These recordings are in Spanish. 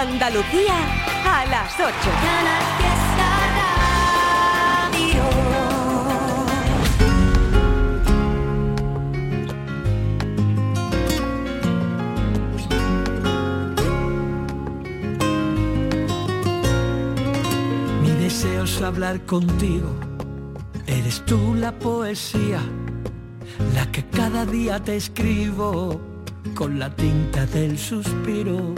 Andalucía a las 8. Mi deseo es hablar contigo. Eres tú la poesía, la que cada día te escribo con la tinta del suspiro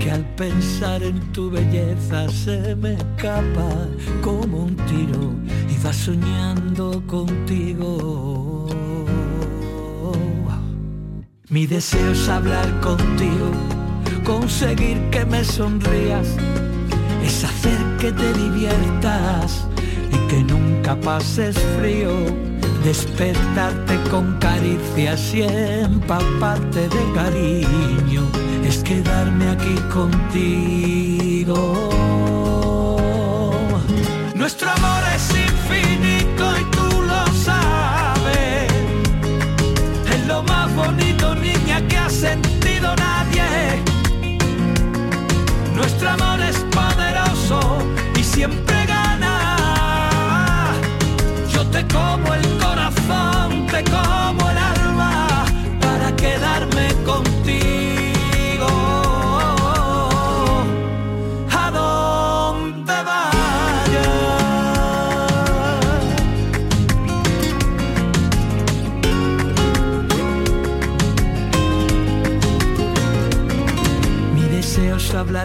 que al pensar en tu belleza se me escapa como un tiro y va soñando contigo. Mi deseo es hablar contigo, conseguir que me sonrías, es hacer que te diviertas y que nunca pases frío despertarte con caricias y empaparte de cariño, quedarme aquí contigo. Nuestro amor es infinito y tú lo sabes, es lo más bonito niña que ha sentido nadie. Nuestro amor es poderoso y siempre gana. Yo te como el corazón, te como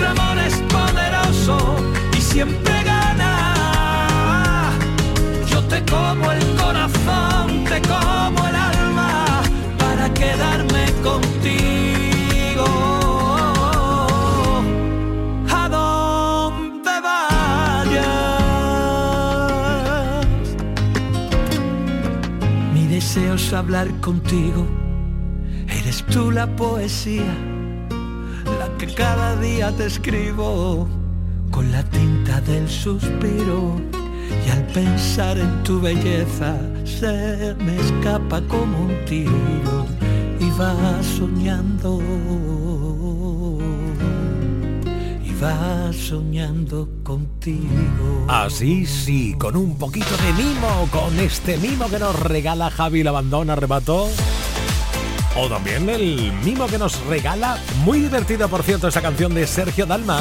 Nuestro amor es poderoso y siempre gana. Yo te como el corazón, te como el alma para quedarme contigo. A donde vayas. Mi deseo es hablar contigo. Eres tú la poesía, cada día te escribo con la tinta del suspiro. Y al pensar en tu belleza se me escapa como un tiro y va soñando. Y va soñando contigo. Así sí, con un poquito de mimo, con este mimo que nos regala Javi Labandón Arrebató. O también el mimo que nos regala, muy divertida por cierto, esa canción de Sergio Dalma.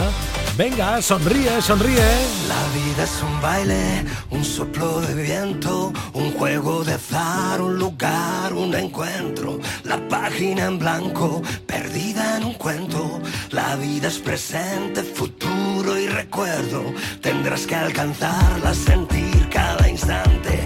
Venga, sonríe, sonríe. La vida es un baile, un soplo de viento, un juego de azar, un lugar, un encuentro. La página en blanco, perdida en un cuento. La vida es presente, futuro y recuerdo. Tendrás que alcanzarla, sentir cada instante.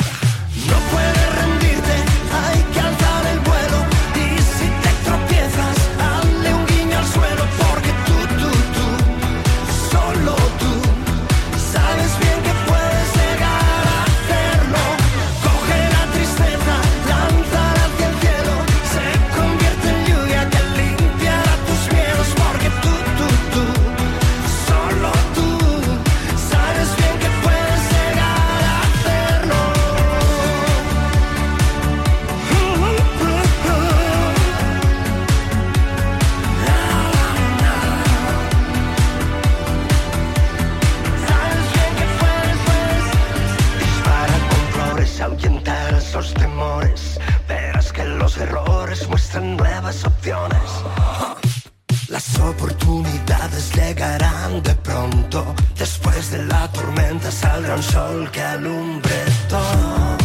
Oportunidades llegarán de pronto. Después de la tormenta saldrá un sol que alumbre todo.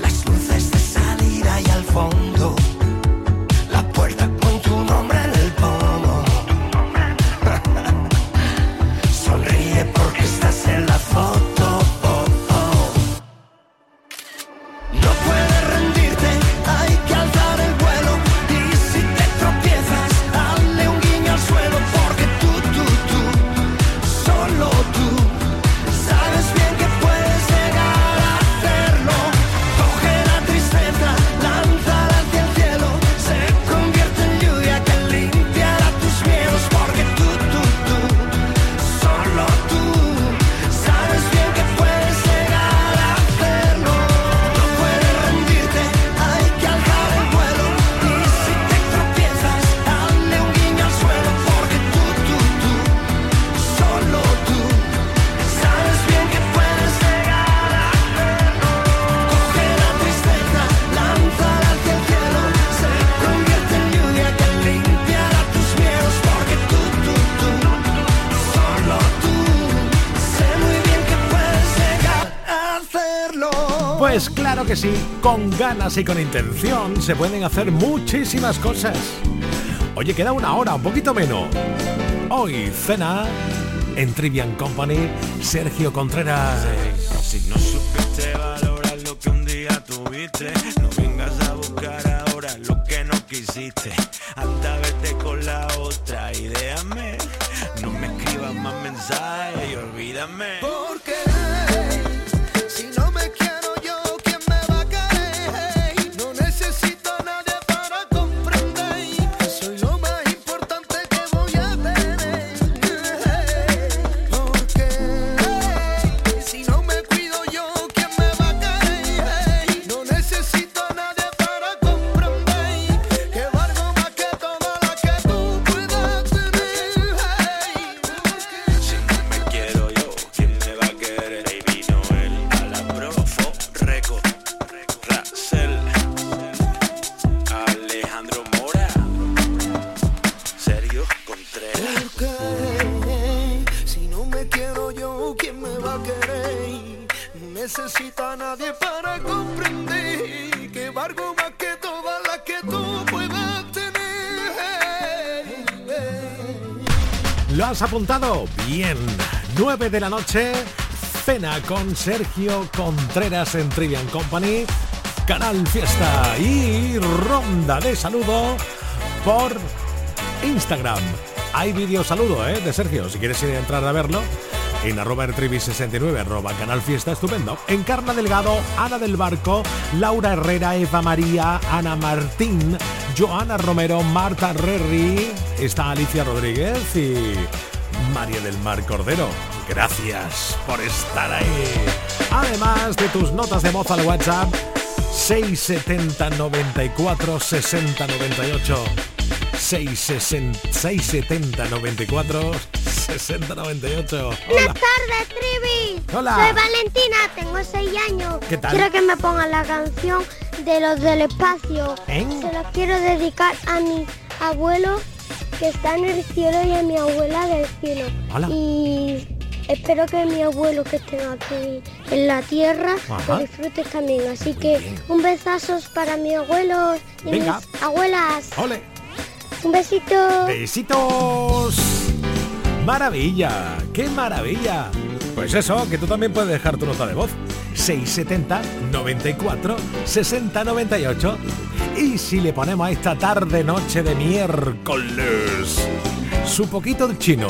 Las luces de salida y al fondo ganas y con intención se pueden hacer muchísimas cosas. Oye, queda una hora, un poquito menos. Hoy cena en Trivian Company, Sergio Contreras. 9 de la noche, cena con Sergio Contreras en Trivian Company, Canal Fiesta y ronda de saludo por Instagram. Hay vídeo saludo ¿eh? de Sergio, si quieres ir a entrar a verlo. En arroba 69 arroba canal fiesta, estupendo. Encarna Delgado, Ana del Barco, Laura Herrera, Eva María, Ana Martín, Joana Romero, Marta Rerri, está Alicia Rodríguez y María del Mar Cordero. Gracias por estar ahí. Además de tus notas de voz al WhatsApp 670 94 60 98 670 94 60 98. Buenas tardes, Trivi. Hola. Soy Valentina, tengo 6 años. ¿Qué tal? Quiero que me pongan la canción de los del espacio. ¿Eh? Se la quiero dedicar a mi abuelo que está en el cielo y a mi abuela del cielo. Y espero que mi abuelo que esté aquí en la tierra lo disfrutes también. Así que un besazo para mi abuelo y mis abuelas. ¡Ole! Un besito. Besitos. Maravilla, qué maravilla. Pues eso, que tú también puedes dejar tu nota de voz. 670 94 60 98 y si le ponemos a esta tarde noche de miércoles su poquito de chino.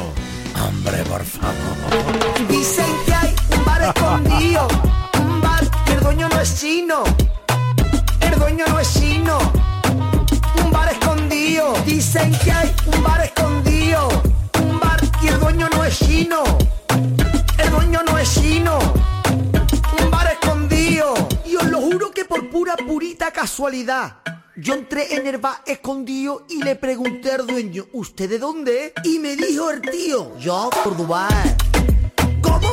Hombre, por favor. Dicen que hay un bar escondido, un bar que el dueño no es chino. El dueño no es chino. Un bar escondido. Dicen que hay un bar escondido, un bar y el dueño no es chino. El dueño no es chino. Un bar escondido. Y os lo juro que por pura purita casualidad yo entré en el bar escondido y le pregunté al dueño, ¿usted de dónde? Y me dijo el tío, yo, Córdoba. ¿Cómo?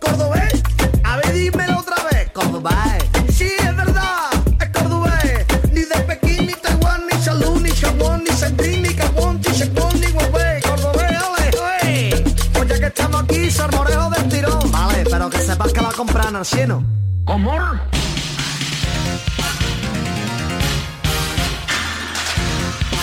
¿Cordobés? A ver, dímelo otra vez. Córdoba. Sí, es verdad, es cordobés. Ni de Pekín, ni Taiwán, ni Salud, ni Japón, ni Sendín, ni Gabón, ni Chacón, ni Huawei. Cordobés, ole, ole. Pues ya que estamos aquí, salmorejo del tirón. Vale, pero que sepas que va a comprar en el ¿Cómo?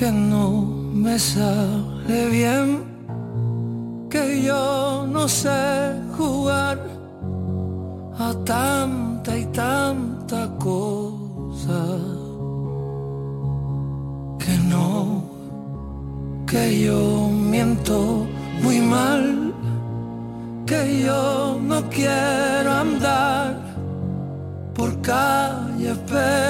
que no me sale bien. Que yo no sé jugar a tanta y tanta cosa que no, que yo miento muy mal, que yo no quiero andar por calles peligrosas.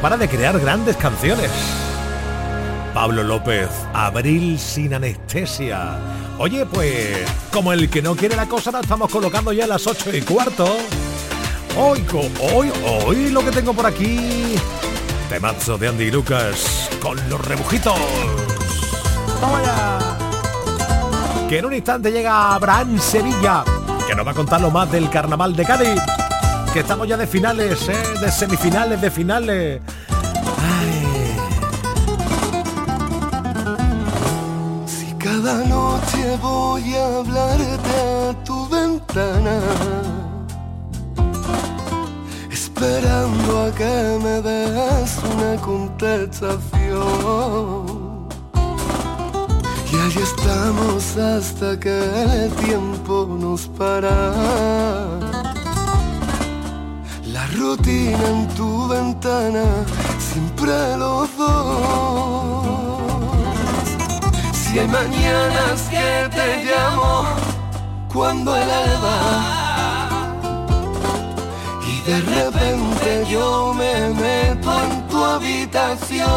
para de crear grandes canciones. Pablo López, Abril sin anestesia. Oye, pues, como el que no quiere la cosa, la estamos colocando ya a las 8 y cuarto. Hoy, hoy, hoy lo que tengo por aquí. Temazo de Andy Lucas con los rebujitos. ¡Vamos allá! Que en un instante llega Abraham Sevilla, que nos va a contar lo más del carnaval de Cádiz. Que estamos ya de finales, ¿eh? de semifinales, de finales. Si cada noche voy a hablarte a tu ventana, esperando a que me des una contestación. Y ahí estamos hasta que el tiempo nos para. La rutina en tu ventana, siempre los dos. Si hay mañanas que te llamo cuando el alba De repente yo me meto en tu habitación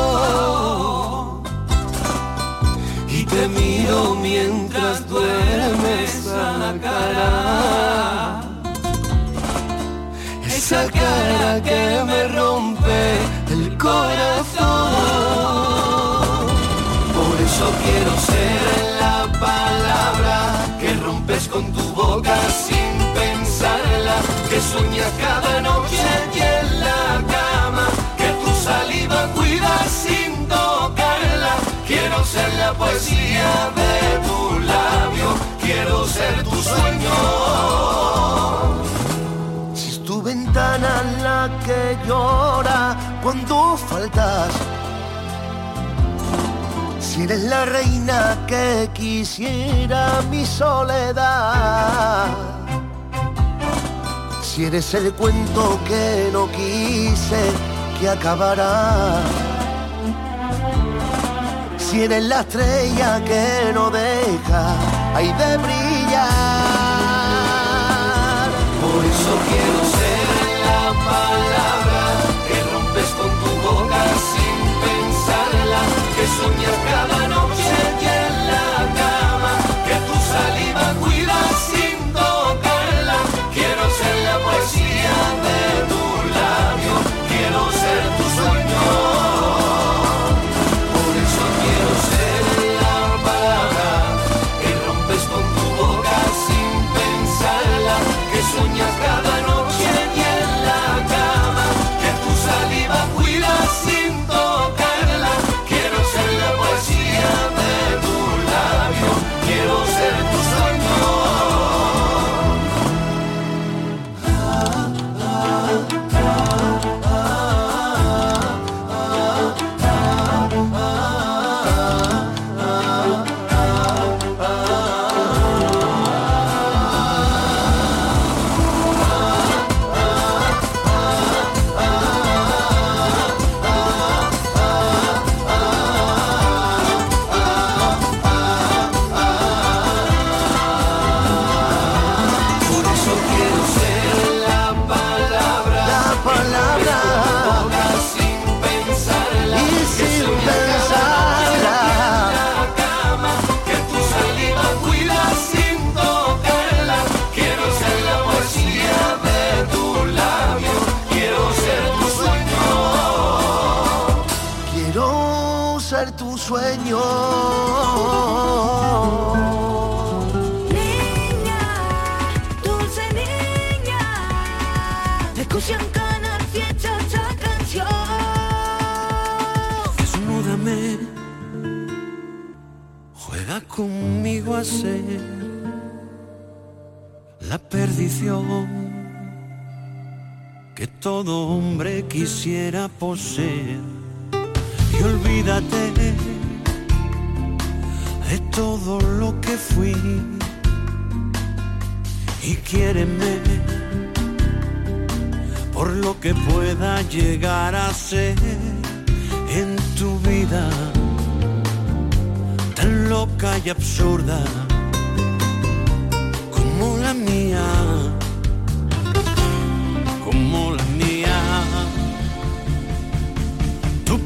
y te miro mientras duermes a la cara. Esa cara que me rompe corazón. Por eso quiero ser la palabra que rompes con tu boca sin pensarla, que sueñas cada noche y en la cama, que tu saliva cuidas sin tocarla. Quiero ser la poesía de tu labio, quiero ser tu sueño. Si es tu ventana la que llora cuando faltas si eres la reina que quisiera mi soledad. Si eres el cuento que no quise que acabará. Si eres la estrella que no deja ahí de brillar. Por eso quiero ser la palabra que soñas cada noche y en la cama, que tu saliva que todo hombre quisiera poseer. Y olvídate de todo lo que fui y quiéreme por lo que pueda llegar a ser en tu vida tan loca y absurda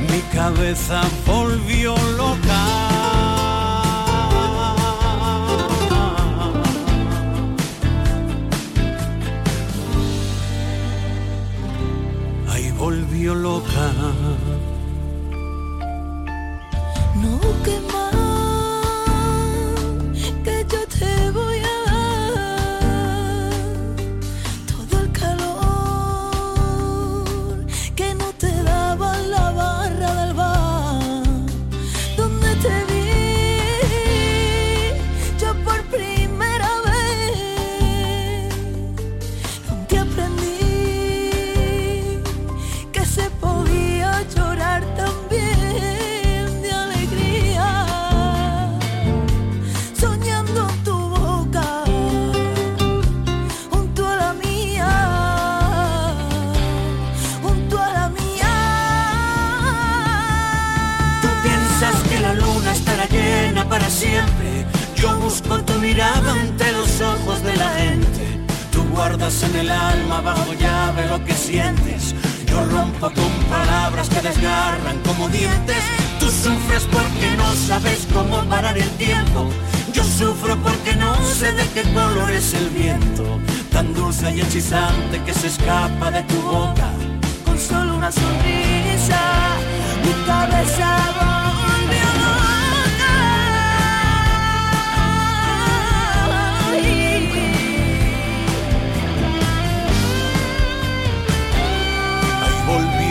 Mi cabeza volvió loca. Ahí volvió loca. No quema para siempre. Yo busco tu mirada ante los ojos de la gente. Tú guardas en el alma bajo llave lo que sientes. Yo rompo con palabras que desgarran como dientes. Tú sufres porque no sabes cómo parar el tiempo. Yo sufro porque no sé de qué color es el viento. Tan dulce y hechizante que se escapa de tu boca. Con solo una sonrisa, mi cabeza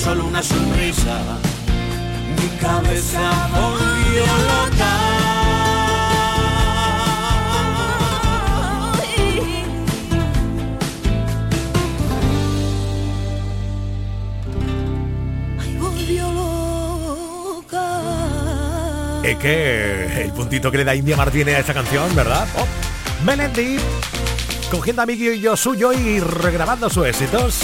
solo una sonrisa. Mi cabeza volvió loca. Es que el puntito que le da India Martínez a esta canción, ¿verdad? Oh, Melendi, cogiendo a Miguel y yo suyo y regrabando sus éxitos.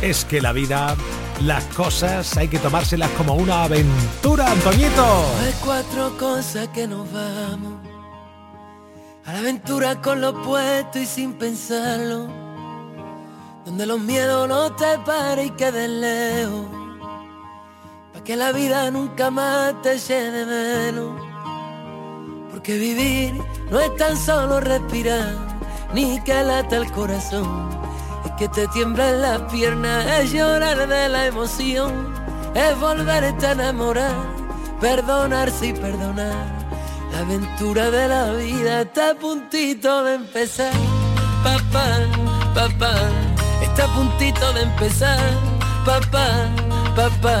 Es que la vida, las cosas, hay que tomárselas como una aventura, Antoñito. Hay cuatro cosas que nos vamos. A la aventura con lo puesto y sin pensarlo. Donde los miedos no te paren y queden lejos. Pa' que la vida nunca más te llene menos. Porque vivir no es tan solo respirar, ni que lata el corazón que te tiemblan las piernas, es llorar de la emoción, es volverte a enamorar, perdonarse y perdonar. La aventura de la vida está a puntito de empezar, papá, papá, está a puntito de empezar, papá, papá.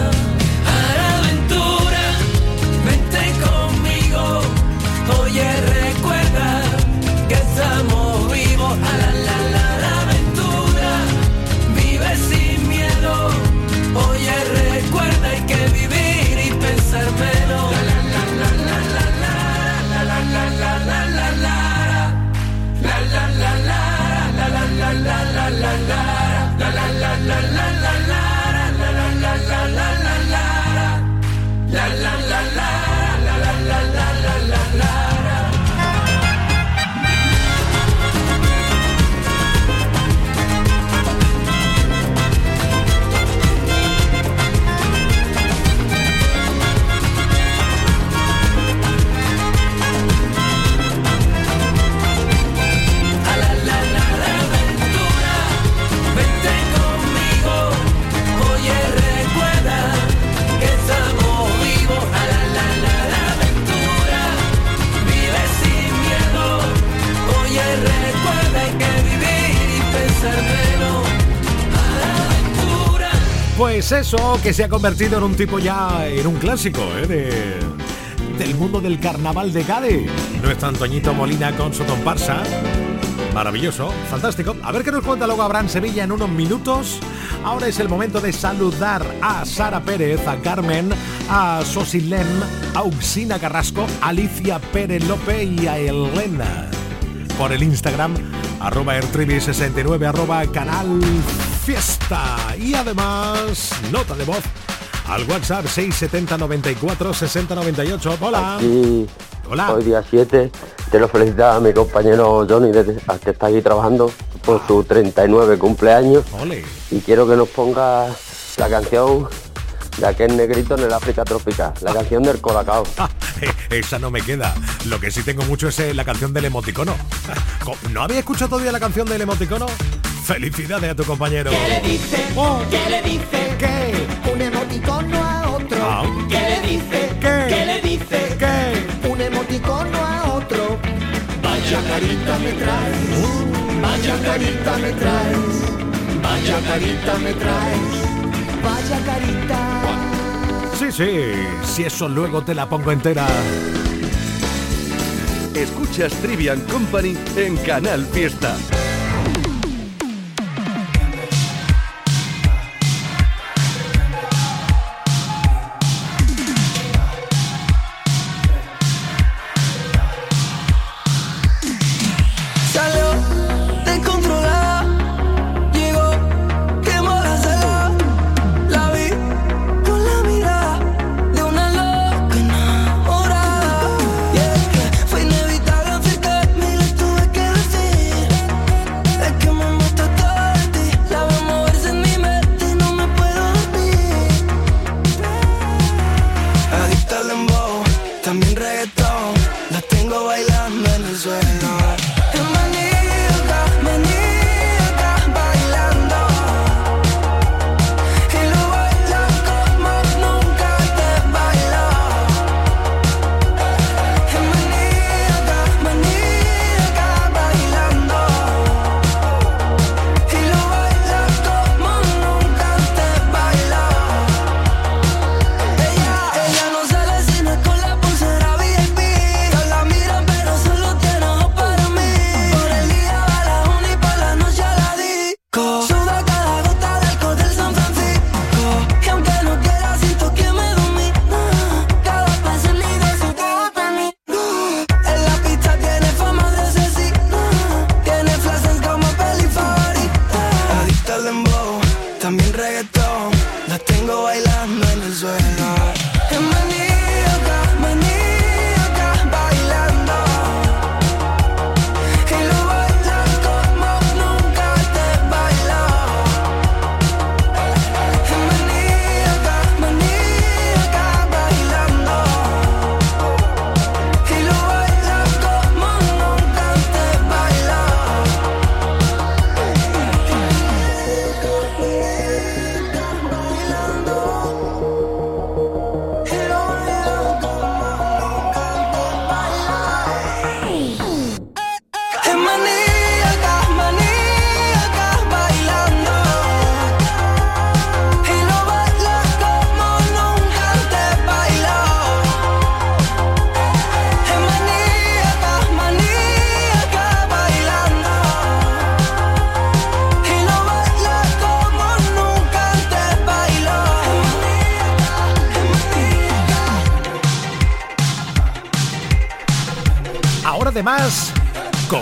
Eso, que se ha convertido en un tipo ya, en un clásico, ¿eh? del mundo del carnaval de Cádiz. Nuestro Antoñito Molina con su comparsa. Maravilloso, fantástico. A ver qué nos cuenta luego Abraham Sevilla en unos minutos. Ahora es el momento de saludar a Sara Pérez, a Carmen, a Sosilem, a Uxina Carrasco, Alicia Pérez López y a Elena. Por el Instagram, arroba ertribi69, arroba canal fiesta. Y además, nota de voz al WhatsApp 670 94 60 98. Hola. Hola. Hoy día 7 te lo felicitaba a mi compañero Johnny que está aquí trabajando por su 39 cumpleaños. Y quiero que nos ponga la canción de aquel negrito en el África tropical, la canción del Colacao. Ah, esa no me queda. Lo que sí tengo mucho es eh, la canción del emoticono. ¿No había escuchado todavía la canción del emoticono? Felicidades a tu compañero. ¿Qué le dice? Oh. ¿Qué le dice? ¿Qué? Un emoticono a otro. Ah. ¿Qué le dice? ¿Qué? ¿Qué le dice? ¿Qué? Un emoticono a otro. Vaya carita me traes. Vaya carita me traes. Vaya carita me traes. Vaya carita. Sí, sí. Si eso luego te la pongo entera. Escuchas Trivian Company en Canal Fiesta.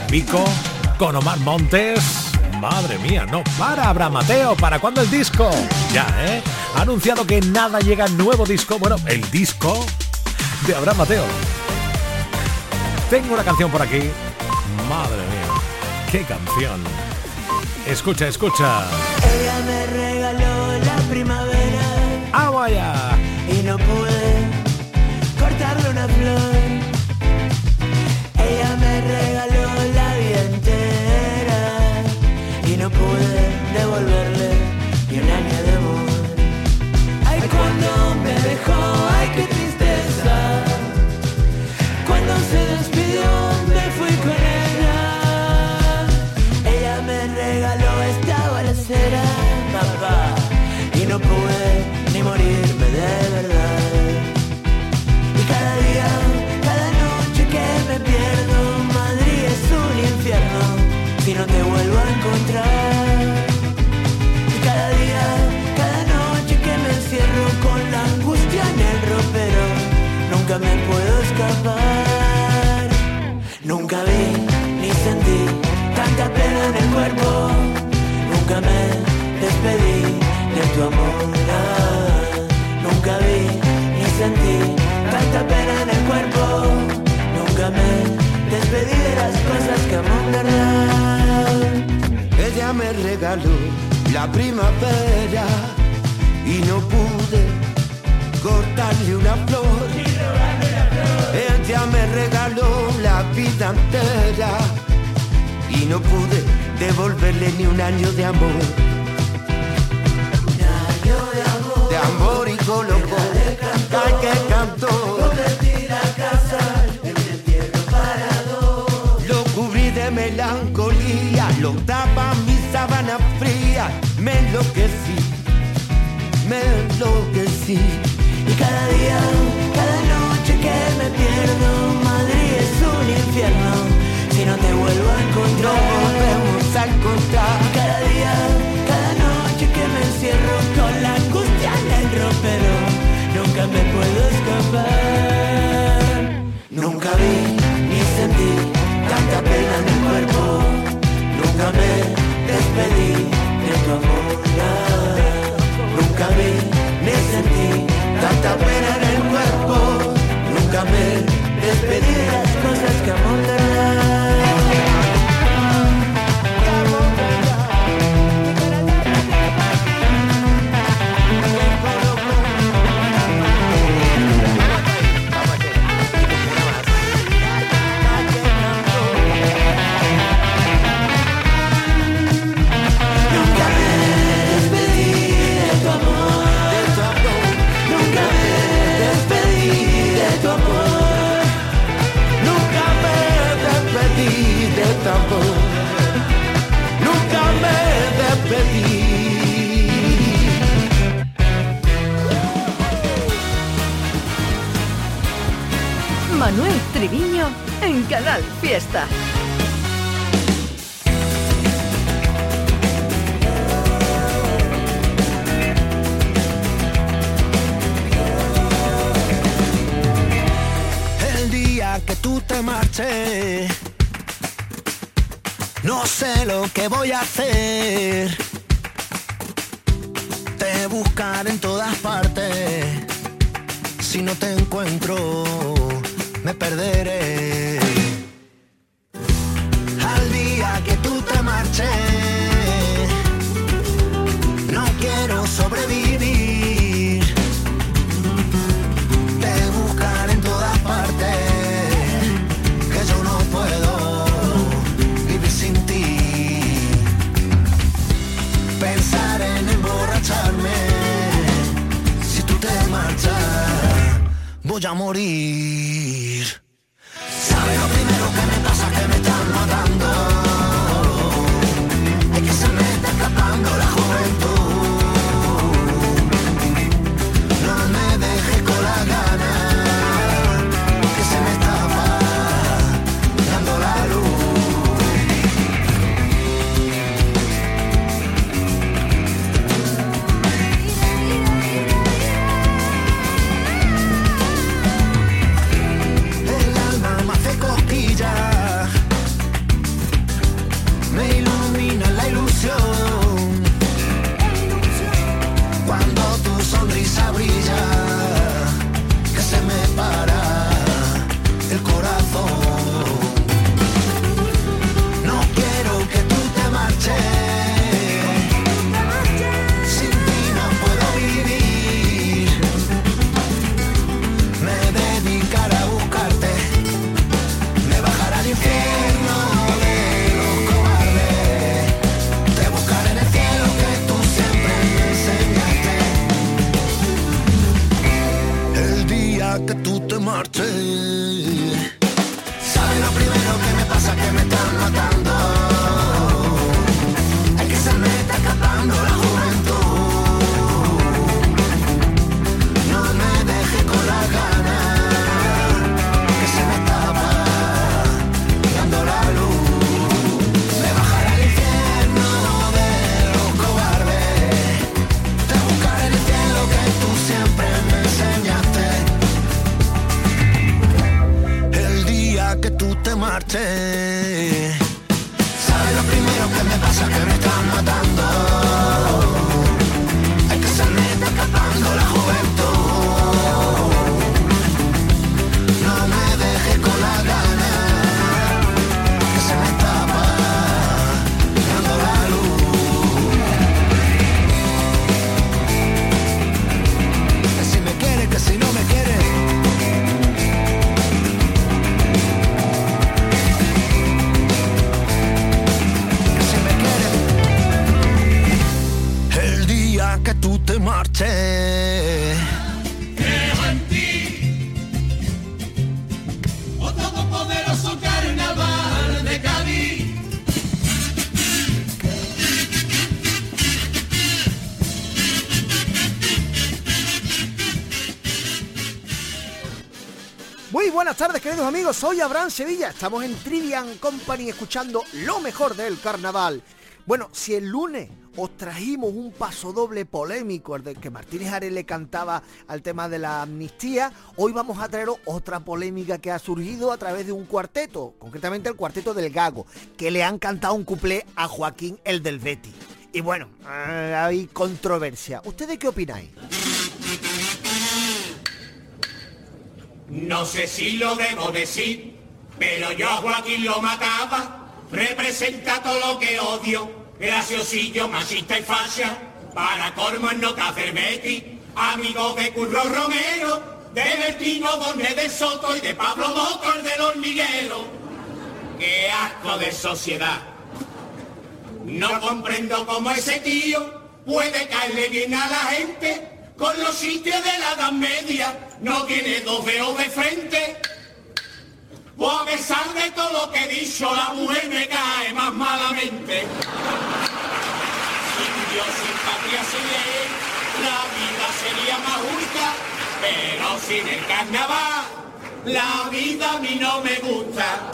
Vico, con Omar Montes. Madre mía, no para Abraham Mateo. ¿Para cuándo el disco? Ya, ¿eh? Ha anunciado que nada llega nuevo disco. Bueno, el disco de Abraham Mateo. Tengo una canción por aquí. Madre mía, qué canción. Escucha, escucha. Ella me regaló la primavera. ¡Ah, vaya! Y no pude cortarle una flor. Nunca me despedí de tu amor. Nunca vi ni sentí tanta pena en el cuerpo. Nunca me despedí de las cosas que amo en verdad. Ella me regaló la primavera y no pude cortarle una flor. Ella me regaló la vida entera y no pude devolverle ni un año de amor. Un año de amor. De amor y colocó. Ay, que cantó. Lo cubrí de melancolía, lo tapa mi sábana fría. Me enloquecí, me enloquecí. Y cada día, cada noche que me pierdo, madre soy Abraham Sevilla, estamos en Trivian Company escuchando lo mejor del carnaval. Bueno, si el lunes os trajimos un paso doble polémico, el de que Martínez Ares le cantaba al tema de la amnistía, hoy vamos a traeros otra polémica que ha surgido a través de un cuarteto, concretamente el cuarteto del Gago, que le han cantado un cuplé a Joaquín el del Betty. Y bueno, eh, hay controversia. ¿Ustedes qué opináis? No sé si lo debo decir, pero yo a Joaquín lo mataba. Representa todo lo que odio, graciosillo, machista y fascia. Para colmo nota Betty, amigo de Curro Romero, de Bertino Donde de Soto y de Pablo Motor de los Miguelos. ¡Qué asco de sociedad! No comprendo cómo ese tío puede caerle bien a la gente con los sitios de la Edad Media no tiene dos dedos de frente. O a pesar de todo lo que he dicho, la mujer me cae más malamente. Sin Dios, sin patria, sin ley, la vida sería más justa, pero sin el carnaval, la vida a mí no me gusta.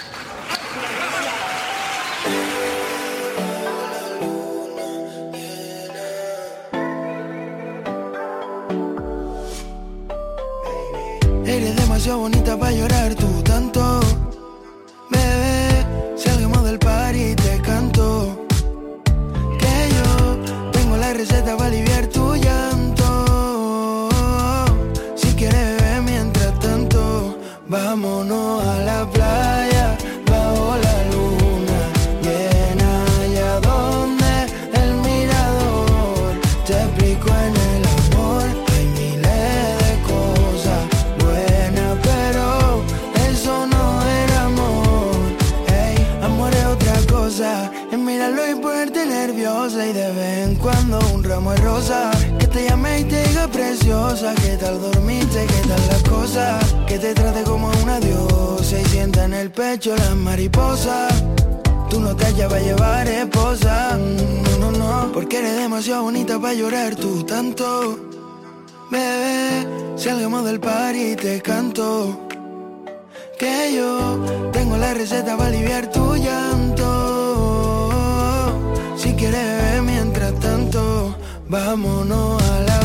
Demasiado bonita para llorar tú tanto. Bebé, salgamos del par y te canto. Que yo tengo la receta para aliviar tu Que te llame y te diga preciosa. ¿Qué tal dormiste? ¿Qué tal las cosas? Que te trate como a una diosa y sienta en el pecho las mariposas. Tú no te hallas para llevar esposa. Mm, No, no, no. Porque eres demasiado bonita para llorar tú tanto. Bebé, salgamos del par y te canto. Que yo tengo la receta para aliviar tu llanto. Si quieres vámonos a la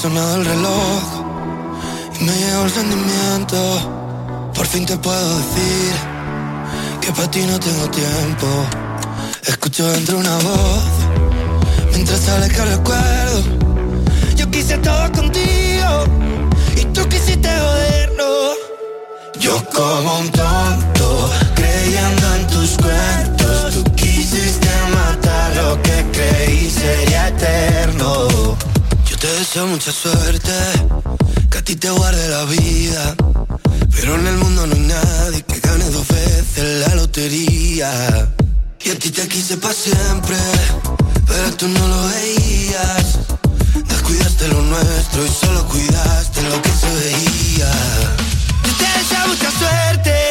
sonado el reloj y me llegó el sentimiento. Por fin te puedo decir que para ti no tengo tiempo. Escucho dentro una voz mientras sale que recuerdo. Yo quise todo contigo y tú quisiste joderlo. Yo como un tonto creyendo en tus cuentos. Tú quisiste matar lo que creí sería eterno te deseo mucha suerte, que a ti te guarde la vida. Pero en el mundo no hay nadie que gane dos veces la lotería. Y a ti te quise para siempre, pero tú no lo veías. Descuidaste lo nuestro y solo cuidaste lo que se veía. Te deseo mucha suerte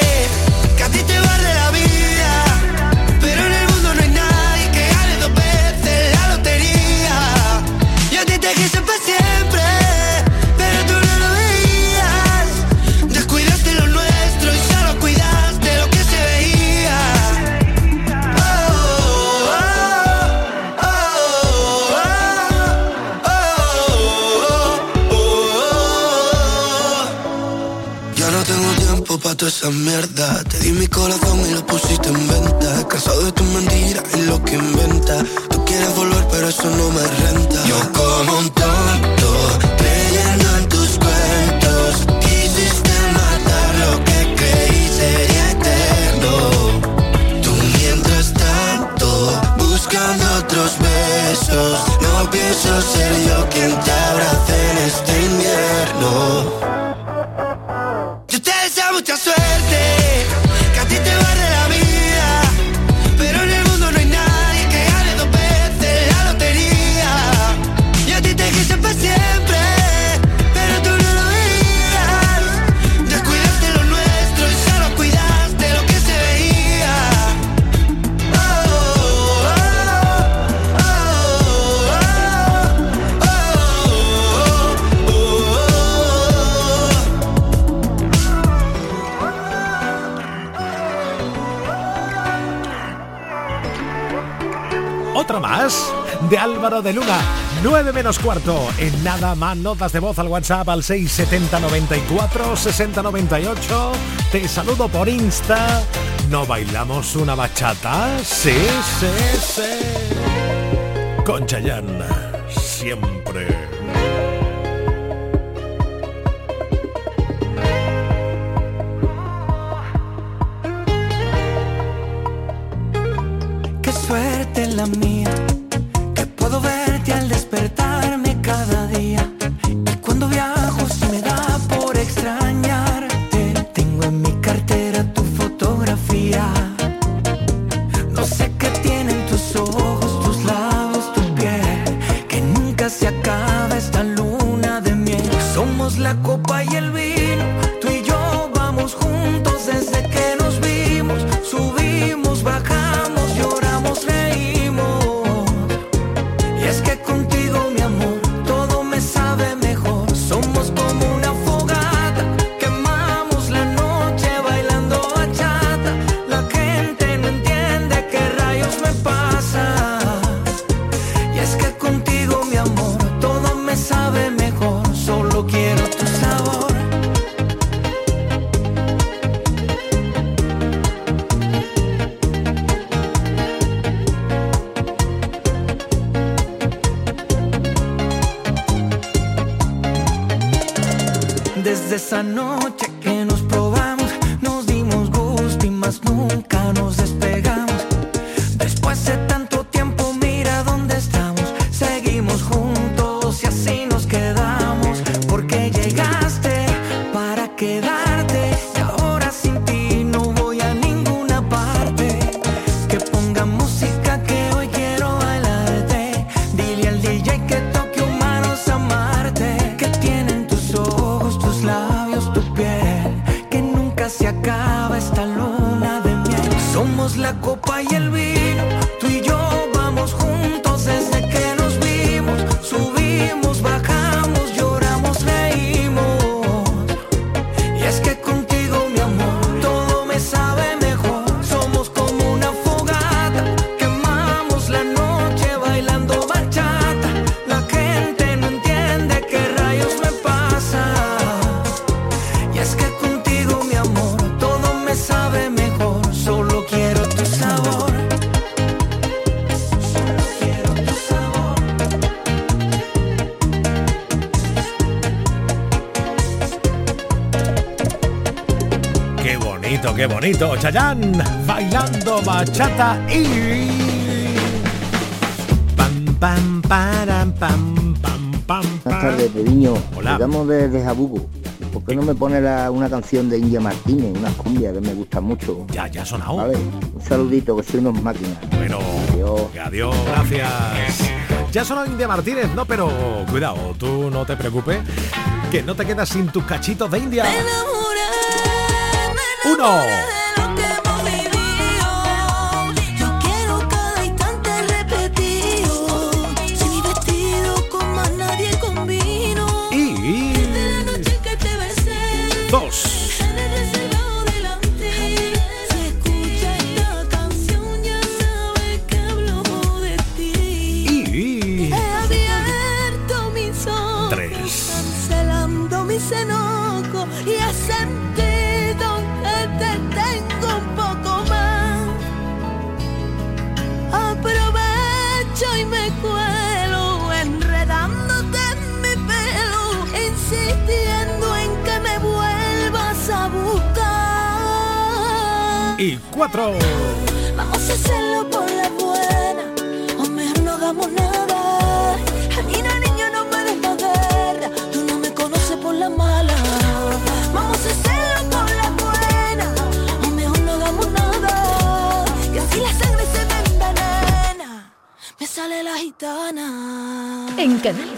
esa mierda. Te di mi corazón y lo pusiste en venta. menos cuarto. En nada más notas de voz al WhatsApp al 67094-6098. Te saludo por Insta. ¿No bailamos una bachata? Sí, sí, sí. Con siempre. Somos la copa y el vino. Qué bonito. Chayán bailando bachata y. Pam, pam, pam, pam, pam, pam. Buenas tardes, Pediño. Hola. Llamo desde Jabugo. ¿Por qué no me pone la- una canción de India Martínez, una cumbia que me gusta mucho? Ya, ya ha sonado. Vale, un saludito, que soy unos máquinas. Bueno, Adiós. adiós, gracias. Ya sonó India Martínez, no, pero cuidado, tú no te preocupes, que no te quedas sin tus cachitos de India. Uno. Yo 4. Vamos a hacerlo por la buena, o mejor no hagamos nada. A mí no, niño, no me des guerra, tú no me conoces por la mala. Vamos a hacerlo por la buena, o mejor no hagamos nada. Que si la sangre se me envenena, me sale la gitana. En Canal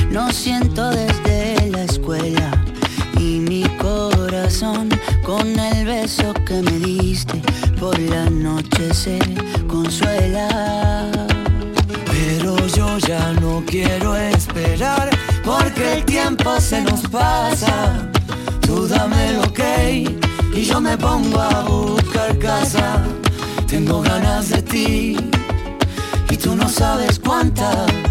no siento desde la escuela. Y mi corazón con el beso que me diste por la noche se consuela. Pero yo ya no quiero esperar porque el tiempo se nos pasa. Tú dame lo y yo me pongo a buscar casa. Tengo ganas de ti y tú no sabes cuántas.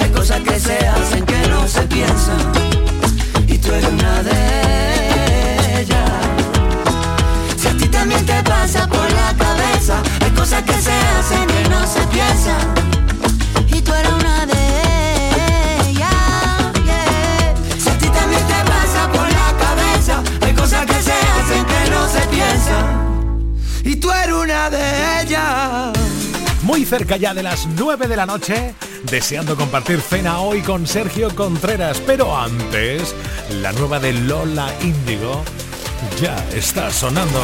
Cosas que se hacen que no se piensan. Y tú eres una de ellas. Si a ti también te pasa por la cabeza, hay cosas que se hacen que no se piensan. Muy cerca ya de las 9 de la noche, deseando compartir cena hoy con Sergio Contreras, pero antes, la nueva de Lola Índigo ya está sonando.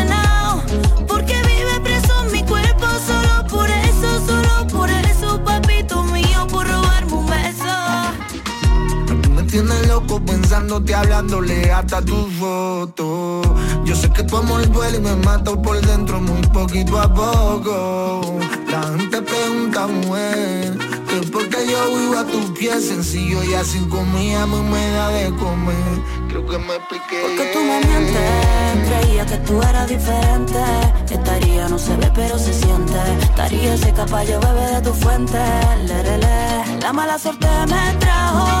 loco pensándote hablándole hasta tu foto. Yo sé que tu amor duele y me mata por dentro muy poquito a poco. La gente pregunta, mujer, que porque yo vivo a tus pies Sencillo y así comida me me da de comer. Creo que me expliqué Porque tú me mientes Creía que tú eras diferente. Estaría no se ve pero se siente. Estaría seca pa' yo beber de tu fuente. Lerele. La mala suerte me trajo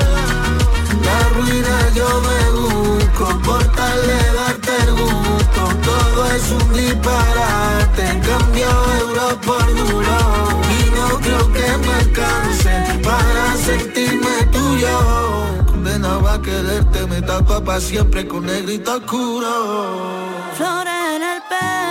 Para sentirme tuyo. Condenado a quererte Me tapa pa' siempre con negrito oscuro. Flores en el pelo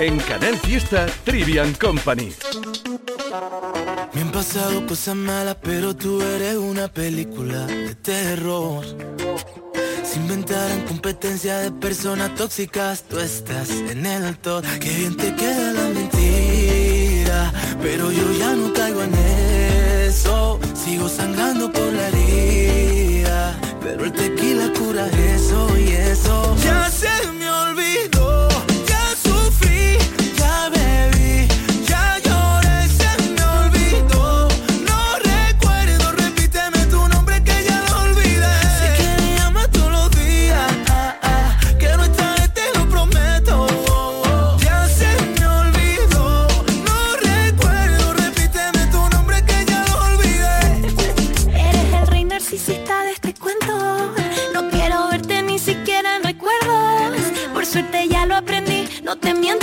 En Canal Fiesta Trivian Company. Me han pasado cosas malas, pero tú eres una película de terror. Se inventaran competencia de personas tóxicas, tú estás en el top. Qué bien te queda la mentira, pero yo ya no caigo en eso. Sigo sangrando por la herida, pero el tequila cura eso y eso. Ya se me te miento.